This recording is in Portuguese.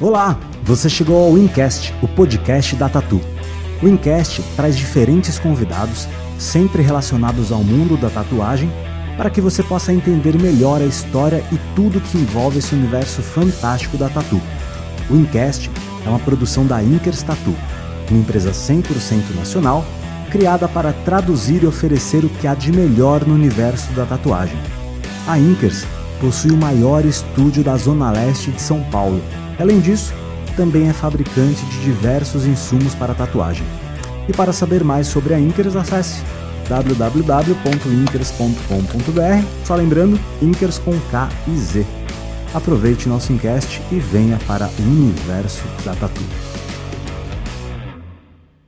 Olá, você chegou ao Incast, o podcast da Tatu. O Incast traz diferentes convidados, sempre relacionados ao mundo da tatuagem, para que você possa entender melhor a história e tudo que envolve esse universo fantástico da tatu. O Incast é uma produção da Inkers Tatu, uma empresa 100% nacional, criada para traduzir e oferecer o que há de melhor no universo da tatuagem. A Inkers possui o maior estúdio da Zona Leste de São Paulo Além disso, também é fabricante de diversos insumos para tatuagem. E para saber mais sobre a Inkers, acesse www.inkers.com.br, só lembrando, Inkers com K e Z. Aproveite nosso Incast e venha para o universo da tatu.